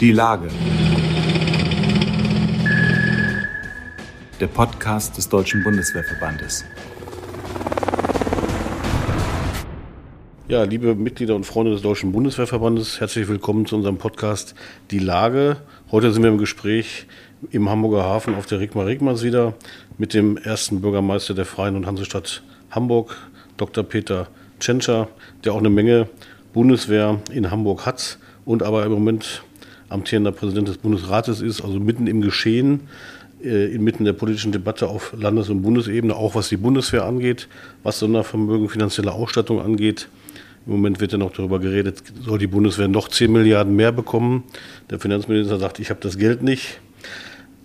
Die Lage. Der Podcast des Deutschen Bundeswehrverbandes. Ja, liebe Mitglieder und Freunde des Deutschen Bundeswehrverbandes, herzlich willkommen zu unserem Podcast Die Lage. Heute sind wir im Gespräch im Hamburger Hafen auf der Rigmar Rigmars wieder mit dem ersten Bürgermeister der Freien und Hansestadt Hamburg, Dr. Peter Tschentscher, der auch eine Menge Bundeswehr in Hamburg hat und aber im Moment amtierender Präsident des Bundesrates ist, also mitten im Geschehen, äh, inmitten der politischen Debatte auf Landes- und Bundesebene, auch was die Bundeswehr angeht, was Sondervermögen, finanzielle Ausstattung angeht. Im Moment wird ja noch darüber geredet, soll die Bundeswehr noch 10 Milliarden mehr bekommen. Der Finanzminister sagt, ich habe das Geld nicht.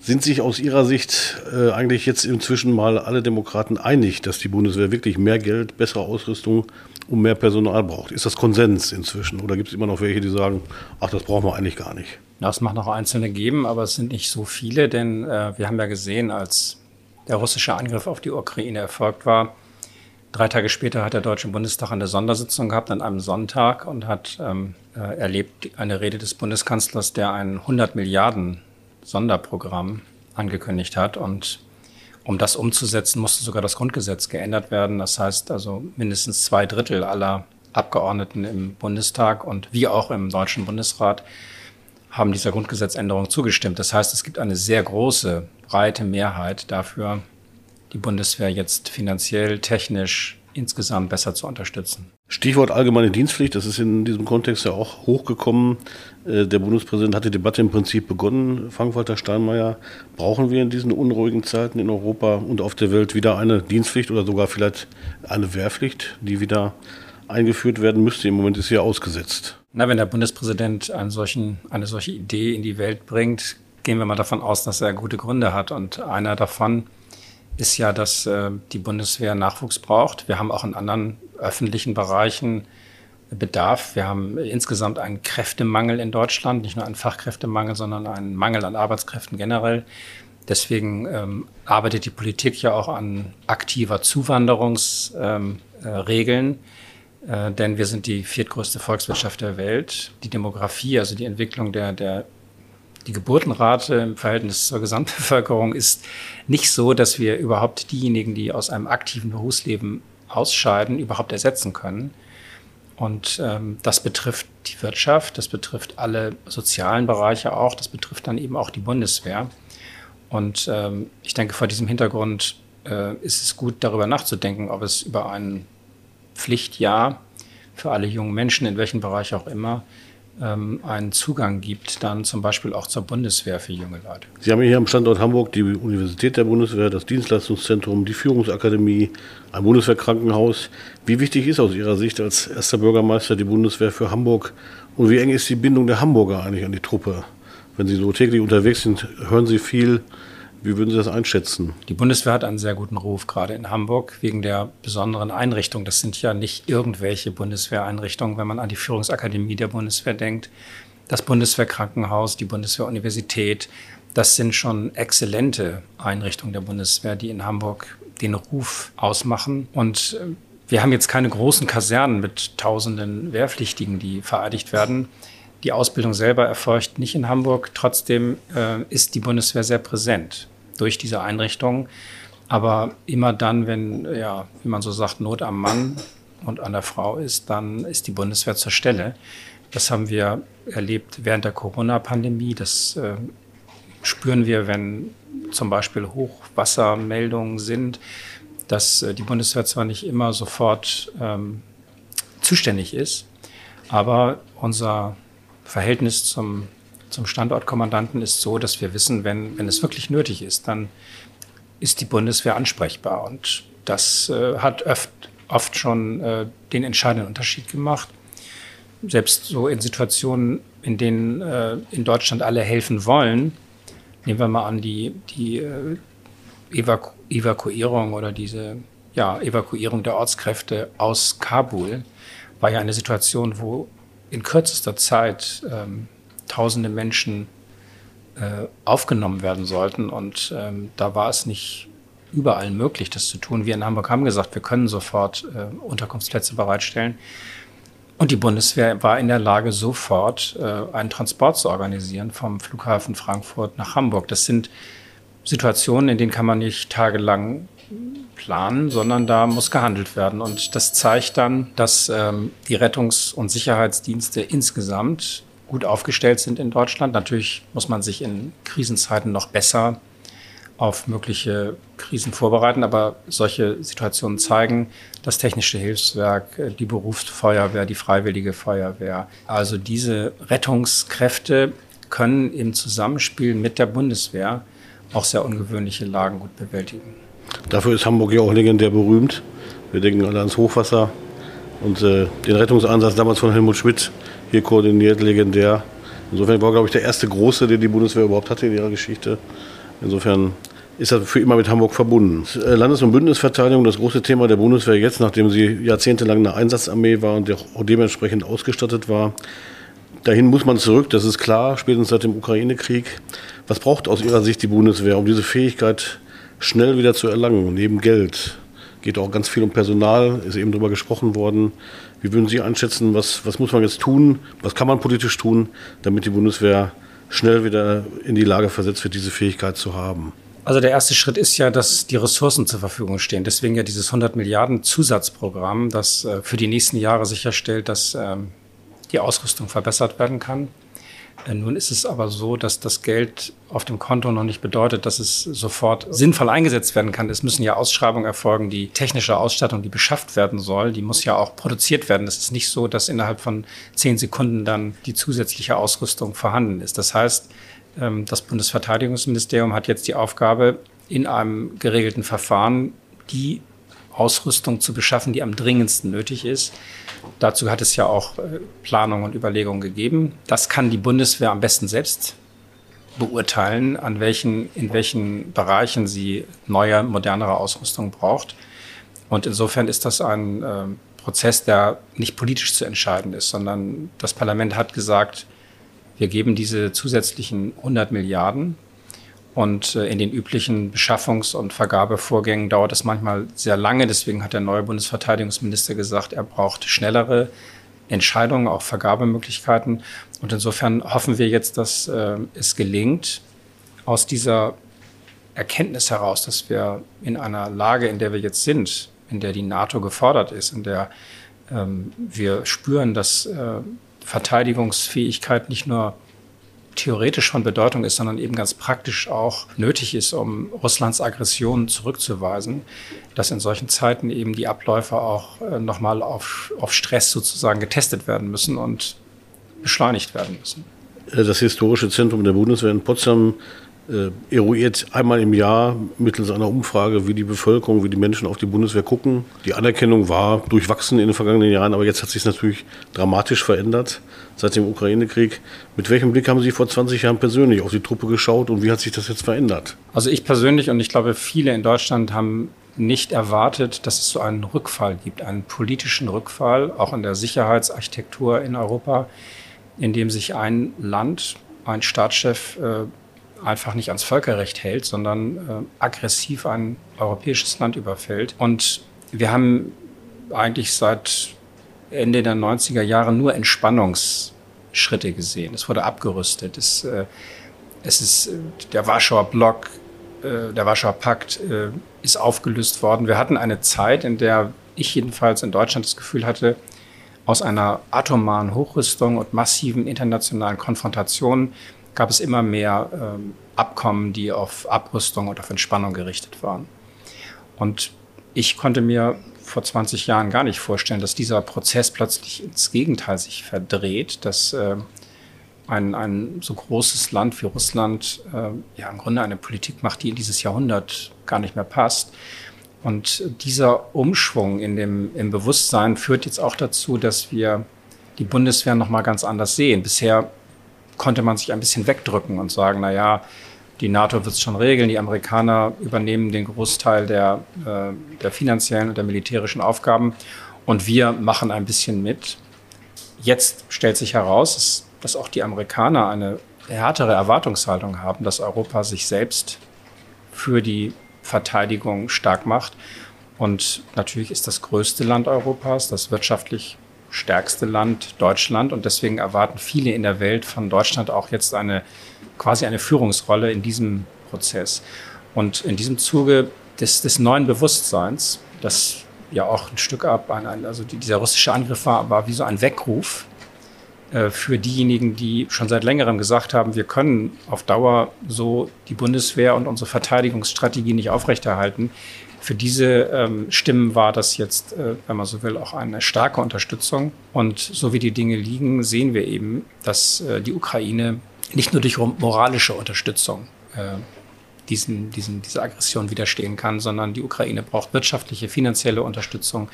Sind sich aus Ihrer Sicht äh, eigentlich jetzt inzwischen mal alle Demokraten einig, dass die Bundeswehr wirklich mehr Geld, bessere Ausrüstung und mehr Personal braucht? Ist das Konsens inzwischen? Oder gibt es immer noch welche, die sagen, ach, das brauchen wir eigentlich gar nicht? Ja, es mag noch Einzelne geben, aber es sind nicht so viele, denn äh, wir haben ja gesehen, als der russische Angriff auf die Ukraine erfolgt war, drei Tage später hat der Deutsche Bundestag eine Sondersitzung gehabt an einem Sonntag und hat ähm, äh, erlebt eine Rede des Bundeskanzlers, der ein 100 Milliarden Sonderprogramm angekündigt hat. Und um das umzusetzen, musste sogar das Grundgesetz geändert werden. Das heißt also mindestens zwei Drittel aller Abgeordneten im Bundestag und wie auch im Deutschen Bundesrat haben dieser Grundgesetzänderung zugestimmt. Das heißt, es gibt eine sehr große, breite Mehrheit dafür, die Bundeswehr jetzt finanziell, technisch insgesamt besser zu unterstützen. Stichwort allgemeine Dienstpflicht, das ist in diesem Kontext ja auch hochgekommen. Äh, der Bundespräsident hat die Debatte im Prinzip begonnen. Frank-Walter Steinmeier, brauchen wir in diesen unruhigen Zeiten in Europa und auf der Welt wieder eine Dienstpflicht oder sogar vielleicht eine Wehrpflicht, die wieder eingeführt werden müsste? Im Moment ist sie ja ausgesetzt. Na, wenn der Bundespräsident solchen, eine solche Idee in die Welt bringt, gehen wir mal davon aus, dass er gute Gründe hat. Und einer davon ist ja, dass äh, die Bundeswehr Nachwuchs braucht. Wir haben auch in anderen öffentlichen Bereichen Bedarf. Wir haben insgesamt einen Kräftemangel in Deutschland, nicht nur einen Fachkräftemangel, sondern einen Mangel an Arbeitskräften generell. Deswegen ähm, arbeitet die Politik ja auch an aktiver Zuwanderungsregeln, ähm, äh, äh, denn wir sind die viertgrößte Volkswirtschaft der Welt. Die Demografie, also die Entwicklung der, der die Geburtenrate im Verhältnis zur Gesamtbevölkerung ist nicht so, dass wir überhaupt diejenigen, die aus einem aktiven Berufsleben ausscheiden, überhaupt ersetzen können. Und ähm, das betrifft die Wirtschaft, das betrifft alle sozialen Bereiche auch, das betrifft dann eben auch die Bundeswehr. Und ähm, ich denke, vor diesem Hintergrund äh, ist es gut, darüber nachzudenken, ob es über ein Pflichtjahr für alle jungen Menschen, in welchem Bereich auch immer, einen Zugang gibt, dann zum Beispiel auch zur Bundeswehr für junge Leute. Sie haben hier am Standort Hamburg die Universität der Bundeswehr, das Dienstleistungszentrum, die Führungsakademie, ein Bundeswehrkrankenhaus. Wie wichtig ist aus Ihrer Sicht als erster Bürgermeister die Bundeswehr für Hamburg und wie eng ist die Bindung der Hamburger eigentlich an die Truppe? Wenn Sie so täglich unterwegs sind, hören Sie viel wie würden Sie das einschätzen? Die Bundeswehr hat einen sehr guten Ruf, gerade in Hamburg, wegen der besonderen Einrichtung. Das sind ja nicht irgendwelche Bundeswehreinrichtungen, wenn man an die Führungsakademie der Bundeswehr denkt. Das Bundeswehrkrankenhaus, die Bundeswehruniversität, das sind schon exzellente Einrichtungen der Bundeswehr, die in Hamburg den Ruf ausmachen. Und äh, wir haben jetzt keine großen Kasernen mit tausenden Wehrpflichtigen, die vereidigt werden. Die Ausbildung selber erfolgt nicht in Hamburg. Trotzdem äh, ist die Bundeswehr sehr präsent durch diese Einrichtung. Aber immer dann, wenn, ja, wie man so sagt, Not am Mann und an der Frau ist, dann ist die Bundeswehr zur Stelle. Das haben wir erlebt während der Corona-Pandemie. Das äh, spüren wir, wenn zum Beispiel Hochwassermeldungen sind, dass äh, die Bundeswehr zwar nicht immer sofort ähm, zuständig ist, aber unser Verhältnis zum, zum Standortkommandanten ist so, dass wir wissen, wenn, wenn es wirklich nötig ist, dann ist die Bundeswehr ansprechbar. Und das äh, hat oft, oft schon äh, den entscheidenden Unterschied gemacht. Selbst so in Situationen, in denen äh, in Deutschland alle helfen wollen, nehmen wir mal an, die, die äh, Evaku Evakuierung oder diese ja, Evakuierung der Ortskräfte aus Kabul war ja eine Situation, wo in kürzester Zeit ähm, tausende Menschen äh, aufgenommen werden sollten. Und ähm, da war es nicht überall möglich, das zu tun. Wir in Hamburg haben gesagt, wir können sofort äh, Unterkunftsplätze bereitstellen. Und die Bundeswehr war in der Lage, sofort äh, einen Transport zu organisieren vom Flughafen Frankfurt nach Hamburg. Das sind Situationen, in denen kann man nicht tagelang planen, sondern da muss gehandelt werden. Und das zeigt dann, dass ähm, die Rettungs- und Sicherheitsdienste insgesamt gut aufgestellt sind in Deutschland. Natürlich muss man sich in Krisenzeiten noch besser auf mögliche Krisen vorbereiten, aber solche Situationen zeigen, das technische Hilfswerk, äh, die Berufsfeuerwehr, die freiwillige Feuerwehr, also diese Rettungskräfte können im Zusammenspiel mit der Bundeswehr auch sehr ungewöhnliche Lagen gut bewältigen. Dafür ist Hamburg ja auch legendär berühmt. Wir denken alle ans Hochwasser und äh, den Rettungsansatz damals von Helmut Schmidt hier koordiniert, legendär. Insofern war, glaube ich, der erste große, den die Bundeswehr überhaupt hatte in ihrer Geschichte. Insofern ist das für immer mit Hamburg verbunden. Äh, Landes- und Bündnisverteidigung, das große Thema der Bundeswehr jetzt, nachdem sie jahrzehntelang eine Einsatzarmee war und auch dementsprechend ausgestattet war. Dahin muss man zurück, das ist klar, spätestens seit dem Ukraine-Krieg. Was braucht aus Ihrer Sicht die Bundeswehr, um diese Fähigkeit schnell wieder zu erlangen, neben Geld? Geht auch ganz viel um Personal, ist eben darüber gesprochen worden. Wie würden Sie einschätzen, was, was muss man jetzt tun, was kann man politisch tun, damit die Bundeswehr schnell wieder in die Lage versetzt wird, diese Fähigkeit zu haben? Also der erste Schritt ist ja, dass die Ressourcen zur Verfügung stehen. Deswegen ja dieses 100 Milliarden Zusatzprogramm, das äh, für die nächsten Jahre sicherstellt, dass ähm, die Ausrüstung verbessert werden kann. Äh, nun ist es aber so, dass das Geld auf dem Konto noch nicht bedeutet, dass es sofort sinnvoll eingesetzt werden kann. Es müssen ja Ausschreibungen erfolgen, die technische Ausstattung, die beschafft werden soll, die muss ja auch produziert werden. Es ist nicht so, dass innerhalb von zehn Sekunden dann die zusätzliche Ausrüstung vorhanden ist. Das heißt, ähm, das Bundesverteidigungsministerium hat jetzt die Aufgabe, in einem geregelten Verfahren die Ausrüstung zu beschaffen, die am dringendsten nötig ist. Dazu hat es ja auch äh, Planungen und Überlegungen gegeben. Das kann die Bundeswehr am besten selbst beurteilen, an welchen, in welchen Bereichen sie neue, modernere Ausrüstung braucht. Und insofern ist das ein äh, Prozess, der nicht politisch zu entscheiden ist, sondern das Parlament hat gesagt, wir geben diese zusätzlichen 100 Milliarden und äh, in den üblichen Beschaffungs- und Vergabevorgängen dauert es manchmal sehr lange. Deswegen hat der neue Bundesverteidigungsminister gesagt, er braucht schnellere Entscheidungen, auch Vergabemöglichkeiten. Und insofern hoffen wir jetzt, dass äh, es gelingt, aus dieser Erkenntnis heraus, dass wir in einer Lage, in der wir jetzt sind, in der die NATO gefordert ist, in der ähm, wir spüren, dass äh, Verteidigungsfähigkeit nicht nur theoretisch von Bedeutung ist, sondern eben ganz praktisch auch nötig ist, um Russlands Aggression zurückzuweisen, dass in solchen Zeiten eben die Abläufe auch äh, nochmal auf, auf Stress sozusagen getestet werden müssen und beschleunigt werden müssen. Das Historische Zentrum der Bundeswehr in Potsdam äh, eruiert einmal im Jahr mittels einer Umfrage, wie die Bevölkerung, wie die Menschen auf die Bundeswehr gucken. Die Anerkennung war durchwachsen in den vergangenen Jahren, aber jetzt hat sich natürlich dramatisch verändert seit dem Ukraine-Krieg. Mit welchem Blick haben Sie vor 20 Jahren persönlich auf die Truppe geschaut und wie hat sich das jetzt verändert? Also ich persönlich und ich glaube viele in Deutschland haben nicht erwartet, dass es so einen Rückfall gibt, einen politischen Rückfall, auch in der Sicherheitsarchitektur in Europa, in dem sich ein Land, ein Staatschef äh, einfach nicht ans Völkerrecht hält, sondern äh, aggressiv ein europäisches Land überfällt. Und wir haben eigentlich seit Ende der 90er Jahre nur Entspannungsschritte gesehen. Es wurde abgerüstet. Es, äh, es ist äh, der Warschauer Block, äh, der Warschauer Pakt äh, ist aufgelöst worden. Wir hatten eine Zeit, in der ich jedenfalls in Deutschland das Gefühl hatte, aus einer atomaren Hochrüstung und massiven internationalen Konfrontationen gab es immer mehr ähm, Abkommen, die auf Abrüstung und auf Entspannung gerichtet waren. Und ich konnte mir vor 20 Jahren gar nicht vorstellen, dass dieser Prozess plötzlich ins Gegenteil sich verdreht, dass äh, ein, ein so großes Land wie Russland äh, ja im Grunde eine Politik macht, die in dieses Jahrhundert gar nicht mehr passt. Und dieser Umschwung in dem, im Bewusstsein führt jetzt auch dazu, dass wir die Bundeswehr noch mal ganz anders sehen. Bisher konnte man sich ein bisschen wegdrücken und sagen, na ja, die NATO wird es schon regeln, die Amerikaner übernehmen den Großteil der, äh, der finanziellen und der militärischen Aufgaben und wir machen ein bisschen mit. Jetzt stellt sich heraus, dass auch die Amerikaner eine härtere Erwartungshaltung haben, dass Europa sich selbst für die Verteidigung stark macht. Und natürlich ist das größte Land Europas, das wirtschaftlich stärkste Land Deutschland und deswegen erwarten viele in der Welt von Deutschland auch jetzt eine quasi eine Führungsrolle in diesem Prozess. Und in diesem Zuge des, des neuen Bewusstseins, das ja auch ein Stück ab, also dieser russische Angriff war, war wie so ein Weckruf äh, für diejenigen, die schon seit längerem gesagt haben, wir können auf Dauer so die Bundeswehr und unsere Verteidigungsstrategie nicht aufrechterhalten. Für diese ähm, Stimmen war das jetzt, äh, wenn man so will, auch eine starke Unterstützung. Und so wie die Dinge liegen, sehen wir eben, dass äh, die Ukraine nicht nur durch moralische Unterstützung äh, diesen, diesen, dieser Aggression widerstehen kann, sondern die Ukraine braucht wirtschaftliche, finanzielle Unterstützung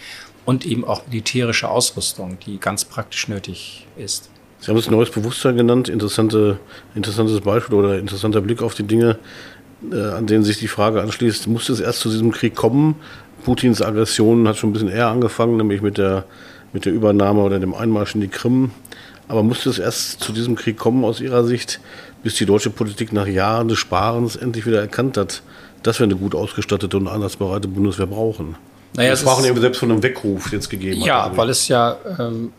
und eben auch militärische Ausrüstung, die ganz praktisch nötig ist. Sie haben das neues Bewusstsein genannt, interessante, interessantes Beispiel oder interessanter Blick auf die Dinge, an denen sich die Frage anschließt, musste es erst zu diesem Krieg kommen? Putins Aggression hat schon ein bisschen eher angefangen, nämlich mit der, mit der Übernahme oder dem Einmarsch in die Krim. Aber musste es erst zu diesem Krieg kommen aus Ihrer Sicht, bis die deutsche Politik nach Jahren des Sparens endlich wieder erkannt hat, dass wir eine gut ausgestattete und einsatzbereite Bundeswehr brauchen? Naja, wir sprachen eben selbst von einem Weckruf jetzt gegeben. Ja, hat, weil es ja ähm,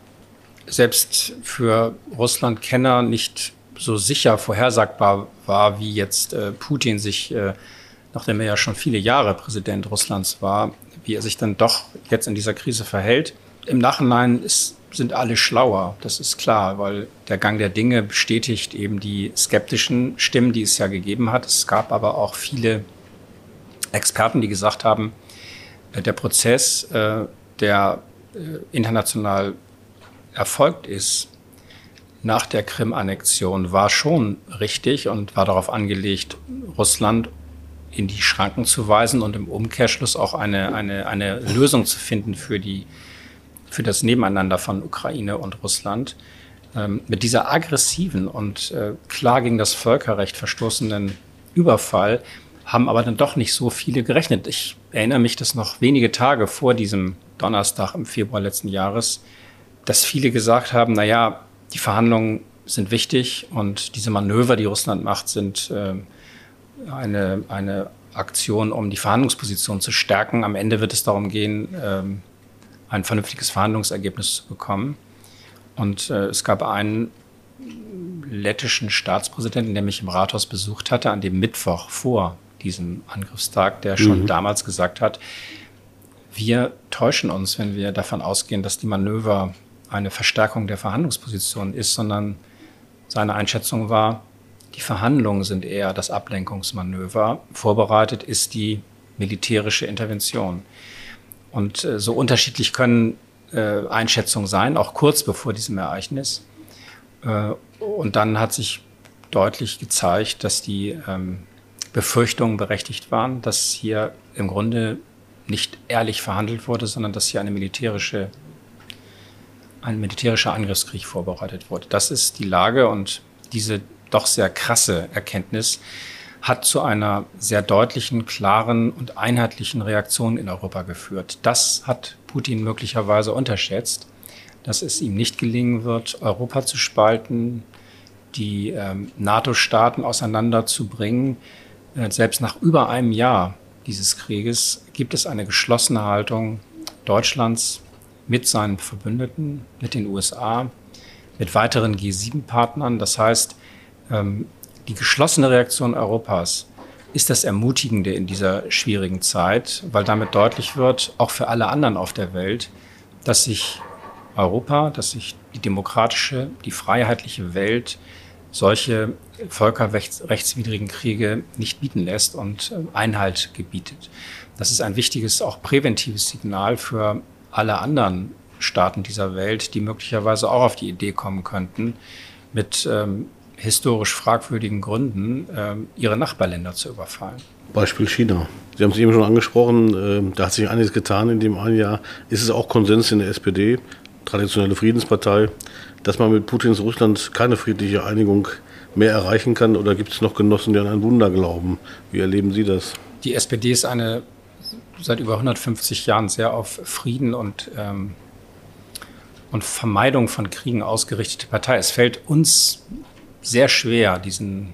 selbst für Russland-Kenner nicht so sicher vorhersagbar war, wie jetzt äh, Putin sich, äh, nachdem er ja schon viele Jahre Präsident Russlands war, wie er sich dann doch jetzt in dieser Krise verhält. Im Nachhinein ist, sind alle schlauer, das ist klar, weil der Gang der Dinge bestätigt eben die skeptischen Stimmen, die es ja gegeben hat. Es gab aber auch viele Experten, die gesagt haben, äh, der Prozess, äh, der äh, international erfolgt ist nach der Krim-Annexion, war schon richtig und war darauf angelegt, Russland in die Schranken zu weisen und im Umkehrschluss auch eine, eine, eine Lösung zu finden für, die, für das Nebeneinander von Ukraine und Russland. Ähm, mit dieser aggressiven und äh, klar gegen das Völkerrecht verstoßenen Überfall haben aber dann doch nicht so viele gerechnet. Ich erinnere mich, dass noch wenige Tage vor diesem Donnerstag im Februar letzten Jahres, dass viele gesagt haben, na ja, die Verhandlungen sind wichtig und diese Manöver, die Russland macht, sind äh, eine, eine Aktion, um die Verhandlungsposition zu stärken. Am Ende wird es darum gehen, äh, ein vernünftiges Verhandlungsergebnis zu bekommen. Und äh, es gab einen lettischen Staatspräsidenten, der mich im Rathaus besucht hatte, an dem Mittwoch vor diesem Angriffstag, der schon mhm. damals gesagt hat, wir täuschen uns, wenn wir davon ausgehen, dass die Manöver eine Verstärkung der Verhandlungsposition ist, sondern seine Einschätzung war, die Verhandlungen sind eher das Ablenkungsmanöver. Vorbereitet ist die militärische Intervention. Und äh, so unterschiedlich können äh, Einschätzungen sein, auch kurz bevor diesem Ereignis. Äh, und dann hat sich deutlich gezeigt, dass die ähm, Befürchtungen berechtigt waren, dass hier im Grunde nicht ehrlich verhandelt wurde, sondern dass hier eine militärische, ein militärischer Angriffskrieg vorbereitet wurde. Das ist die Lage und diese doch sehr krasse Erkenntnis hat zu einer sehr deutlichen, klaren und einheitlichen Reaktion in Europa geführt. Das hat Putin möglicherweise unterschätzt, dass es ihm nicht gelingen wird, Europa zu spalten, die ähm, NATO-Staaten auseinanderzubringen, äh, selbst nach über einem Jahr dieses Krieges gibt es eine geschlossene Haltung Deutschlands mit seinen Verbündeten, mit den USA, mit weiteren G7-Partnern. Das heißt, ähm, die geschlossene Reaktion Europas ist das Ermutigende in dieser schwierigen Zeit, weil damit deutlich wird, auch für alle anderen auf der Welt, dass sich Europa, dass sich die demokratische, die freiheitliche Welt solche völkerrechtswidrigen Kriege nicht bieten lässt und äh, Einhalt gebietet. Das ist ein wichtiges, auch präventives Signal für alle anderen Staaten dieser Welt, die möglicherweise auch auf die Idee kommen könnten, mit ähm, historisch fragwürdigen Gründen ähm, ihre Nachbarländer zu überfallen. Beispiel China. Sie haben es eben schon angesprochen, äh, da hat sich einiges getan in dem einen Jahr. Ist es auch Konsens in der SPD, traditionelle Friedenspartei, dass man mit Putins Russland keine friedliche Einigung mehr erreichen kann? Oder gibt es noch Genossen, die an ein Wunder glauben? Wie erleben Sie das? Die SPD ist eine seit über 150 Jahren sehr auf Frieden und, ähm, und Vermeidung von Kriegen ausgerichtete Partei. Es fällt uns sehr schwer, diesen,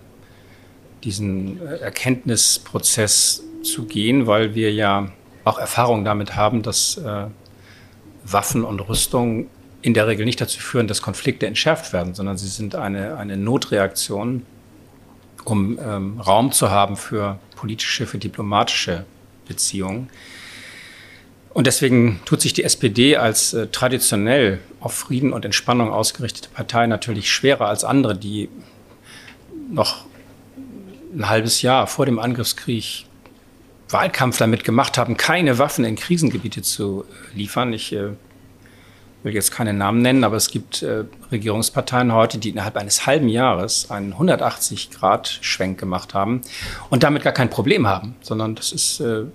diesen Erkenntnisprozess zu gehen, weil wir ja auch Erfahrung damit haben, dass äh, Waffen und Rüstung in der Regel nicht dazu führen, dass Konflikte entschärft werden, sondern sie sind eine, eine Notreaktion, um ähm, Raum zu haben für politische, für diplomatische Beziehungen. Und deswegen tut sich die SPD als äh, traditionell auf Frieden und Entspannung ausgerichtete Partei natürlich schwerer als andere, die noch ein halbes Jahr vor dem Angriffskrieg Wahlkampf damit gemacht haben, keine Waffen in Krisengebiete zu äh, liefern. Ich äh, will jetzt keine Namen nennen, aber es gibt äh, Regierungsparteien heute, die innerhalb eines halben Jahres einen 180-Grad-Schwenk gemacht haben und damit gar kein Problem haben, sondern das ist äh,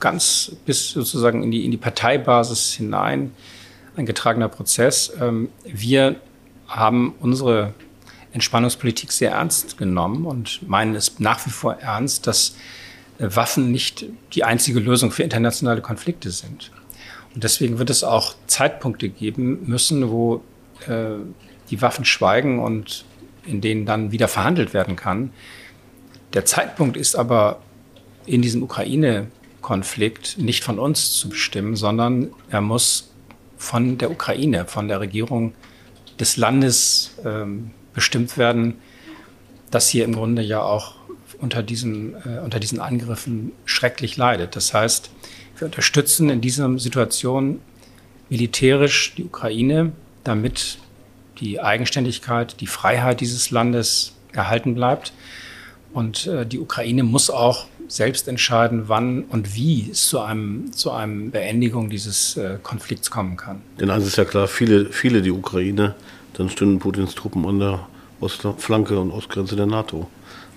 ganz bis sozusagen in die, in die Parteibasis hinein ein getragener Prozess. Ähm, wir haben unsere Entspannungspolitik sehr ernst genommen und meinen es nach wie vor ernst, dass äh, Waffen nicht die einzige Lösung für internationale Konflikte sind. Und deswegen wird es auch Zeitpunkte geben müssen, wo äh, die Waffen schweigen und in denen dann wieder verhandelt werden kann. Der Zeitpunkt ist aber in diesem Ukraine-Konflikt nicht von uns zu bestimmen, sondern er muss von der Ukraine, von der Regierung des Landes ähm, bestimmt werden, das hier im Grunde ja auch unter diesen, äh, unter diesen Angriffen schrecklich leidet. Das heißt, wir unterstützen in dieser Situation militärisch die Ukraine, damit die Eigenständigkeit, die Freiheit dieses Landes erhalten bleibt. Und äh, die Ukraine muss auch selbst entscheiden, wann und wie es zu einem zu einem Beendigung dieses äh, Konflikts kommen kann. Denn eines ist ja klar, viele, viele die Ukraine, dann stünden Putins Truppen an der Ostflanke und Ostgrenze der NATO.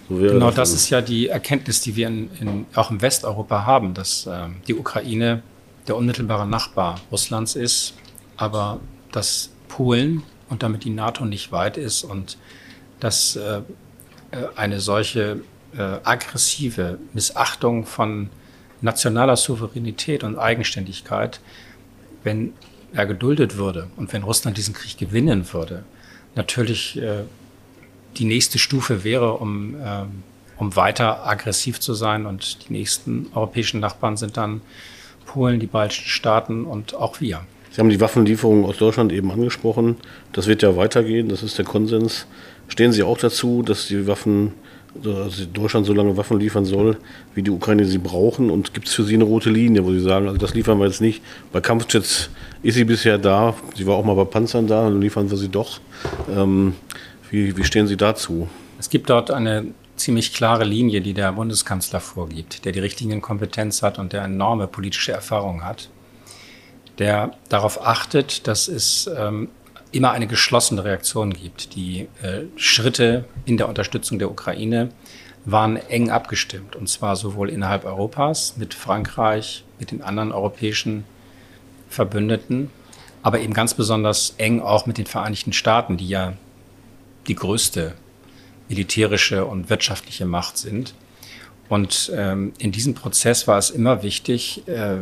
So genau, das ist ja die Erkenntnis, die wir in, in, auch im Westeuropa haben, dass äh, die Ukraine der unmittelbare Nachbar Russlands ist, aber dass Polen und damit die NATO nicht weit ist und dass äh, äh, eine solche äh, aggressive Missachtung von nationaler Souveränität und Eigenständigkeit, wenn er geduldet würde und wenn Russland diesen Krieg gewinnen würde, natürlich äh, die nächste Stufe wäre, um, ähm, um weiter aggressiv zu sein. Und die nächsten europäischen Nachbarn sind dann Polen, die baltischen Staaten und auch wir. Sie haben die Waffenlieferungen aus Deutschland eben angesprochen. Das wird ja weitergehen, das ist der Konsens. Stehen Sie auch dazu, dass die Waffen, also Deutschland so lange Waffen liefern soll, wie die Ukraine sie brauchen? Und gibt es für Sie eine rote Linie, wo Sie sagen, also das liefern wir jetzt nicht? Bei Kampfjets ist sie bisher da, sie war auch mal bei Panzern da, dann liefern wir sie doch. Ähm, wie, wie stehen Sie dazu? Es gibt dort eine ziemlich klare Linie, die der Bundeskanzler vorgibt, der die richtigen Kompetenz hat und der enorme politische Erfahrung hat, der darauf achtet, dass es ähm, immer eine geschlossene Reaktion gibt. Die äh, Schritte in der Unterstützung der Ukraine waren eng abgestimmt, und zwar sowohl innerhalb Europas mit Frankreich, mit den anderen europäischen Verbündeten, aber eben ganz besonders eng auch mit den Vereinigten Staaten, die ja die größte militärische und wirtschaftliche Macht sind. Und ähm, in diesem Prozess war es immer wichtig, äh,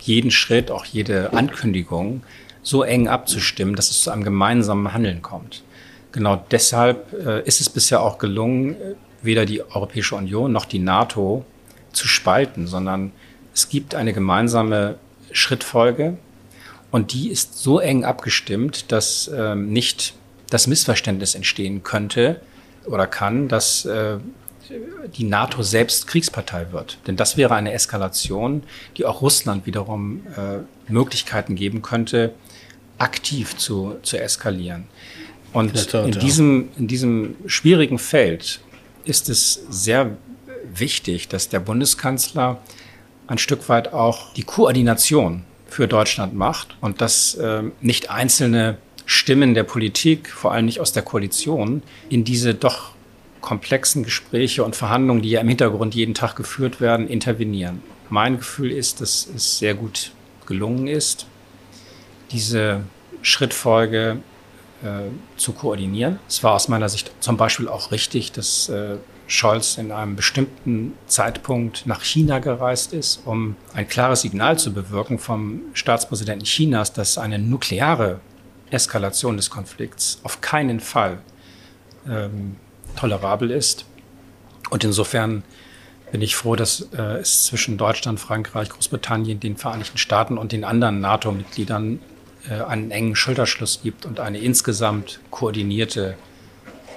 jeden Schritt, auch jede Ankündigung so eng abzustimmen, dass es zu einem gemeinsamen Handeln kommt. Genau deshalb äh, ist es bisher auch gelungen, weder die Europäische Union noch die NATO zu spalten, sondern es gibt eine gemeinsame Schrittfolge und die ist so eng abgestimmt, dass ähm, nicht das Missverständnis entstehen könnte oder kann, dass äh, die NATO selbst Kriegspartei wird. Denn das wäre eine Eskalation, die auch Russland wiederum äh, Möglichkeiten geben könnte, aktiv zu, zu eskalieren. Und Tat, in, diesem, in diesem schwierigen Feld ist es sehr wichtig, dass der Bundeskanzler ein Stück weit auch die Koordination für Deutschland macht und dass äh, nicht einzelne Stimmen der Politik, vor allem nicht aus der Koalition, in diese doch komplexen Gespräche und Verhandlungen, die ja im Hintergrund jeden Tag geführt werden, intervenieren. Mein Gefühl ist, dass es sehr gut gelungen ist, diese Schrittfolge äh, zu koordinieren. Es war aus meiner Sicht zum Beispiel auch richtig, dass äh, Scholz in einem bestimmten Zeitpunkt nach China gereist ist, um ein klares Signal zu bewirken vom Staatspräsidenten Chinas, dass eine nukleare Eskalation des Konflikts auf keinen Fall ähm, tolerabel ist. Und insofern bin ich froh, dass äh, es zwischen Deutschland, Frankreich, Großbritannien, den Vereinigten Staaten und den anderen NATO-Mitgliedern einen engen Schulterschluss gibt und eine insgesamt koordinierte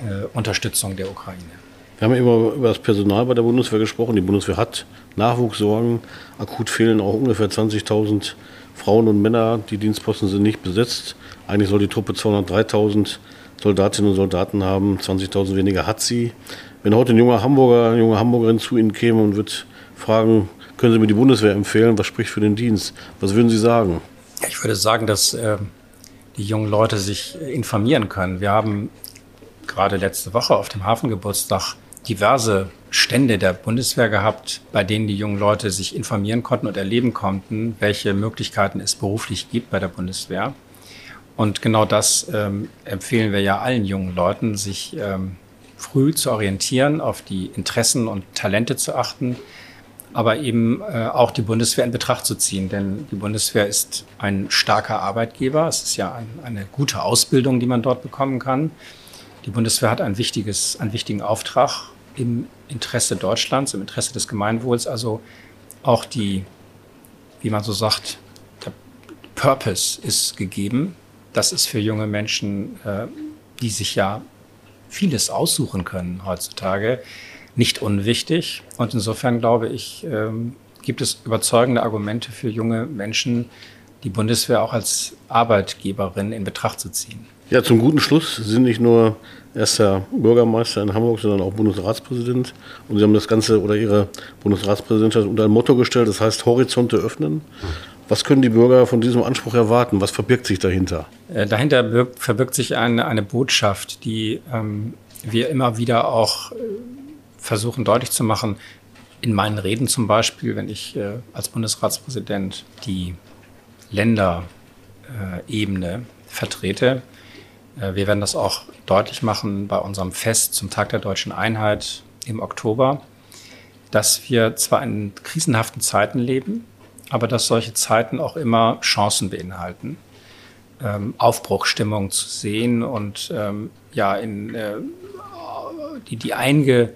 äh, Unterstützung der Ukraine. Wir haben immer über das Personal bei der Bundeswehr gesprochen. Die Bundeswehr hat Nachwuchssorgen. Akut fehlen auch ungefähr 20.000 Frauen und Männer. Die Dienstposten sind nicht besetzt. Eigentlich soll die Truppe 203.000 Soldatinnen und Soldaten haben. 20.000 weniger hat sie. Wenn heute ein junger Hamburger, eine junge Hamburgerin zu Ihnen käme und würde fragen, können Sie mir die Bundeswehr empfehlen? Was spricht für den Dienst? Was würden Sie sagen? Ich würde sagen, dass äh, die jungen Leute sich informieren können. Wir haben gerade letzte Woche auf dem Hafengeburtstag diverse Stände der Bundeswehr gehabt, bei denen die jungen Leute sich informieren konnten und erleben konnten, welche Möglichkeiten es beruflich gibt bei der Bundeswehr. Und genau das ähm, empfehlen wir ja allen jungen Leuten, sich ähm, früh zu orientieren, auf die Interessen und Talente zu achten, aber eben äh, auch die Bundeswehr in Betracht zu ziehen. Denn die Bundeswehr ist ein starker Arbeitgeber. Es ist ja ein, eine gute Ausbildung, die man dort bekommen kann. Die Bundeswehr hat ein wichtiges, einen wichtigen Auftrag im Interesse Deutschlands, im Interesse des Gemeinwohls, also auch die, wie man so sagt, der Purpose ist gegeben. Das ist für junge Menschen, äh, die sich ja vieles aussuchen können heutzutage, nicht unwichtig. Und insofern glaube ich, ähm, gibt es überzeugende Argumente für junge Menschen, die Bundeswehr auch als Arbeitgeberin in Betracht zu ziehen. Ja, zum guten Schluss sind nicht nur erster Bürgermeister in Hamburg, sondern auch Bundesratspräsident. Und Sie haben das Ganze oder Ihre Bundesratspräsidentschaft unter ein Motto gestellt, das heißt Horizonte öffnen. Was können die Bürger von diesem Anspruch erwarten? Was verbirgt sich dahinter? Äh, dahinter birgt, verbirgt sich eine, eine Botschaft, die ähm, wir immer wieder auch äh, versuchen deutlich zu machen. In meinen Reden zum Beispiel, wenn ich äh, als Bundesratspräsident die Länderebene vertrete, äh, wir werden das auch deutlich machen bei unserem Fest zum Tag der deutschen Einheit im Oktober, dass wir zwar in krisenhaften Zeiten leben, aber dass solche Zeiten auch immer Chancen beinhalten, ähm, Aufbruchstimmung zu sehen und ähm, ja in äh, die die einge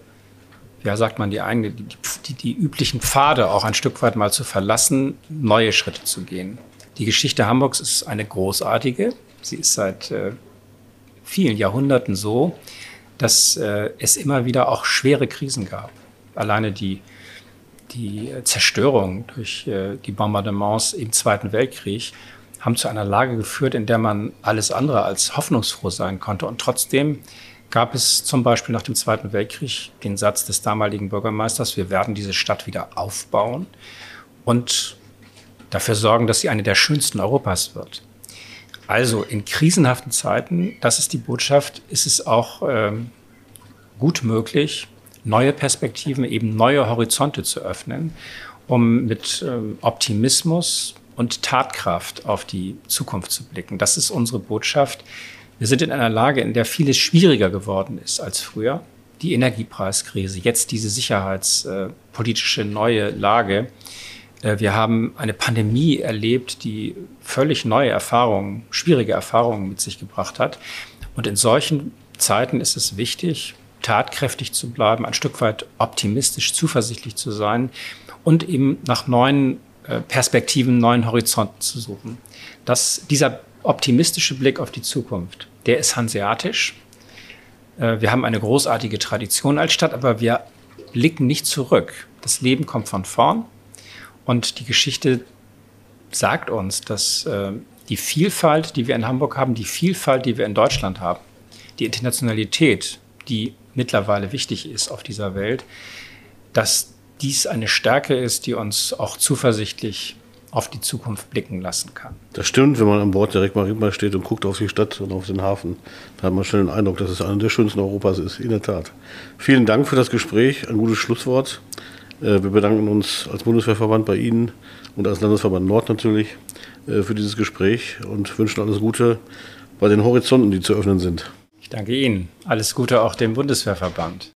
ja sagt man die einge die, die, die üblichen Pfade auch ein Stück weit mal zu verlassen, neue Schritte zu gehen. Die Geschichte Hamburgs ist eine großartige. Sie ist seit äh, vielen Jahrhunderten so, dass äh, es immer wieder auch schwere Krisen gab. Alleine die, die Zerstörung durch äh, die Bombardements im Zweiten Weltkrieg haben zu einer Lage geführt, in der man alles andere als hoffnungsfroh sein konnte. Und trotzdem gab es zum Beispiel nach dem Zweiten Weltkrieg den Satz des damaligen Bürgermeisters, wir werden diese Stadt wieder aufbauen und dafür sorgen, dass sie eine der schönsten Europas wird. Also in krisenhaften Zeiten, das ist die Botschaft, ist es auch ähm, gut möglich, neue Perspektiven, eben neue Horizonte zu öffnen, um mit ähm, Optimismus und Tatkraft auf die Zukunft zu blicken. Das ist unsere Botschaft. Wir sind in einer Lage, in der vieles schwieriger geworden ist als früher. Die Energiepreiskrise, jetzt diese sicherheitspolitische neue Lage äh, wir haben eine Pandemie erlebt, die völlig neue Erfahrungen, schwierige Erfahrungen mit sich gebracht hat. Und in solchen Zeiten ist es wichtig, tatkräftig zu bleiben, ein Stück weit optimistisch, zuversichtlich zu sein und eben nach neuen äh, Perspektiven, neuen Horizonten zu suchen. Das, dieser optimistische Blick auf die Zukunft, der ist hanseatisch. Äh, wir haben eine großartige Tradition als Stadt, aber wir blicken nicht zurück. Das Leben kommt von vorn und die Geschichte sagt uns, dass äh, die Vielfalt, die wir in Hamburg haben, die Vielfalt, die wir in Deutschland haben, die Internationalität, die mittlerweile wichtig ist auf dieser Welt, dass dies eine Stärke ist, die uns auch zuversichtlich auf die Zukunft blicken lassen kann. Das stimmt, wenn man an Bord der Rekmarima steht und guckt auf die Stadt und auf den Hafen, da hat man schnell den Eindruck, dass es einer der schönsten Europas ist, in der Tat. Vielen Dank für das Gespräch, ein gutes Schlusswort. Äh, wir bedanken uns als Bundeswehrverband bei Ihnen und als Landesverband Nord natürlich äh, für dieses Gespräch und wünschen alles Gute bei den Horizonten, die zu öffnen sind. Ich danke Ihnen. Alles Gute auch dem Bundeswehrverband.